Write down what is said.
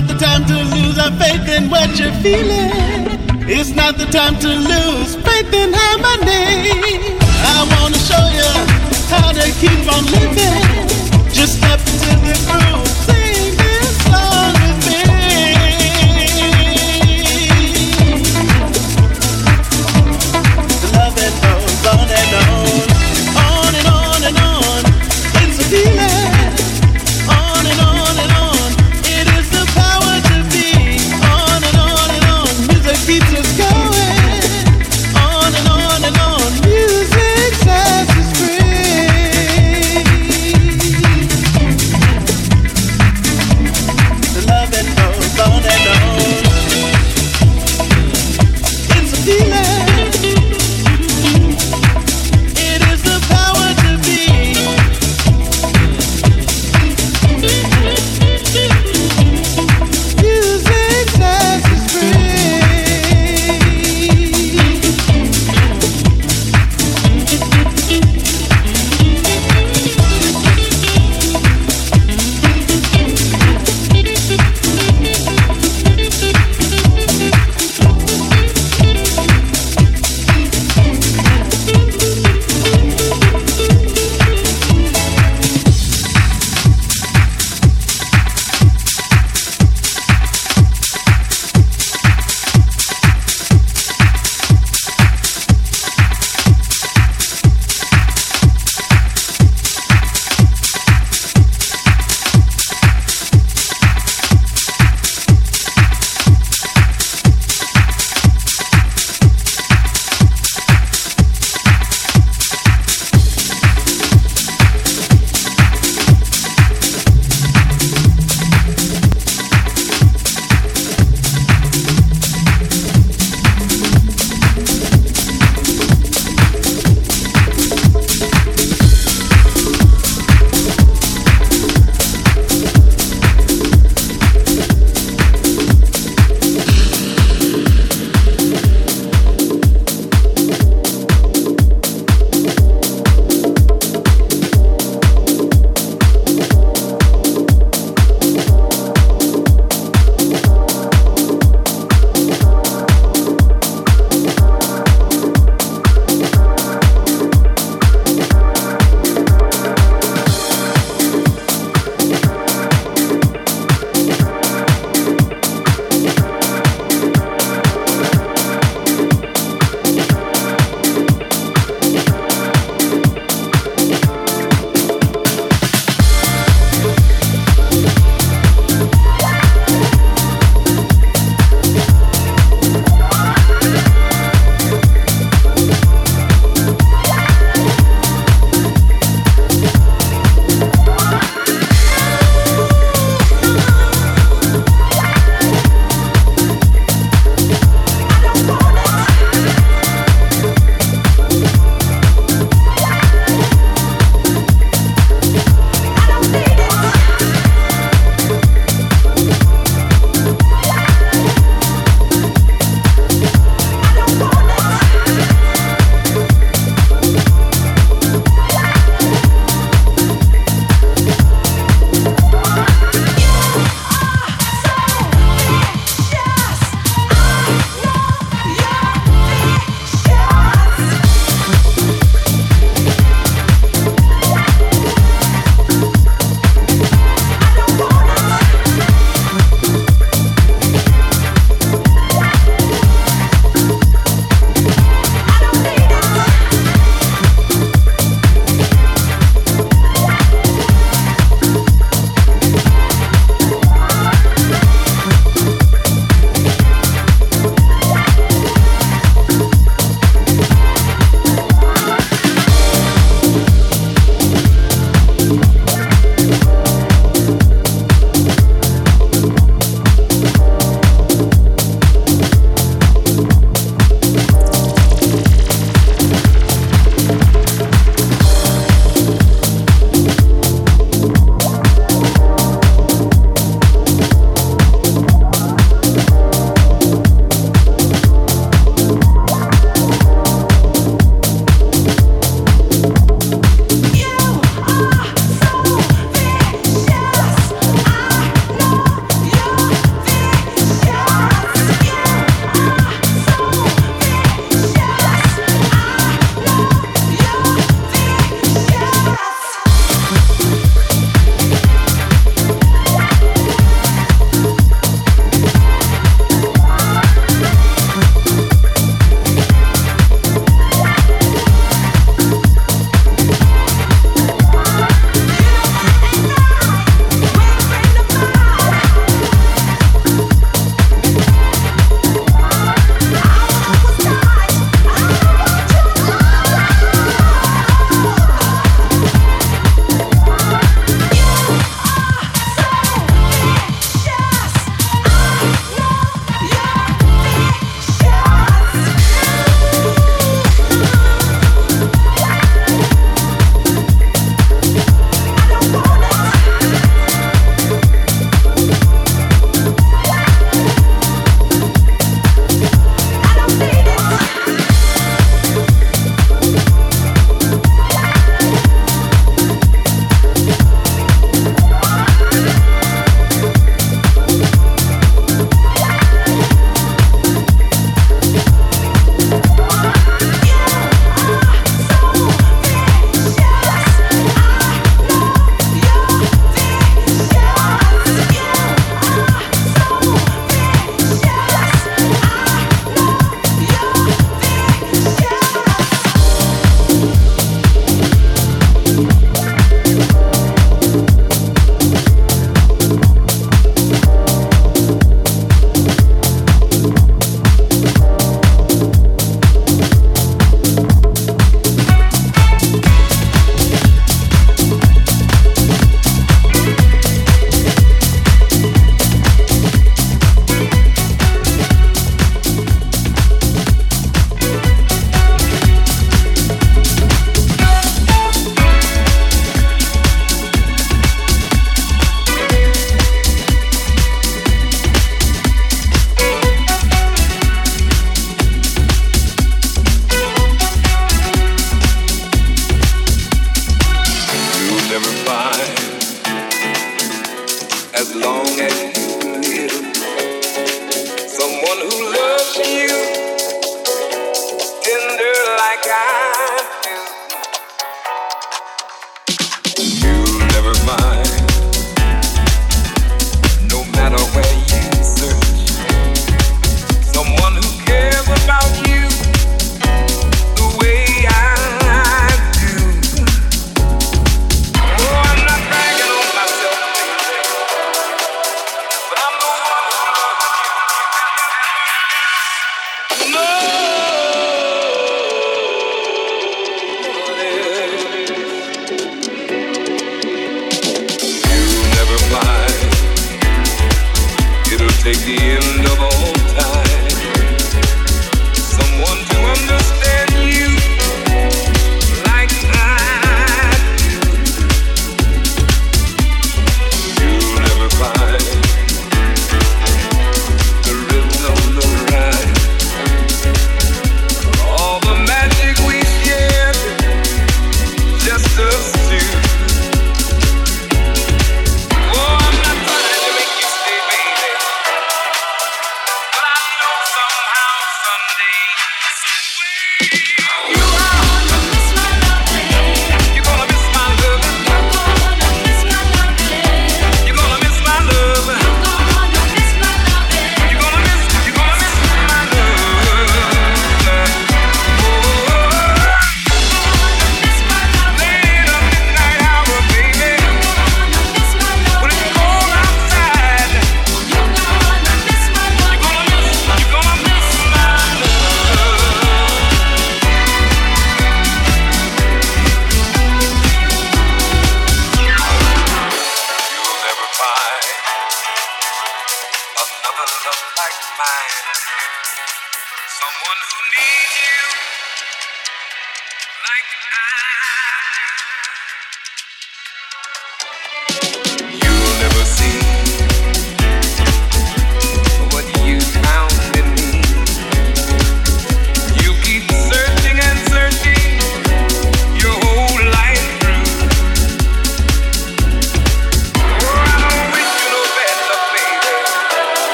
not the time to lose our faith in what you're feeling. It's not the time to lose faith in harmony. I wanna show you how to keep on living. Just step into the groove,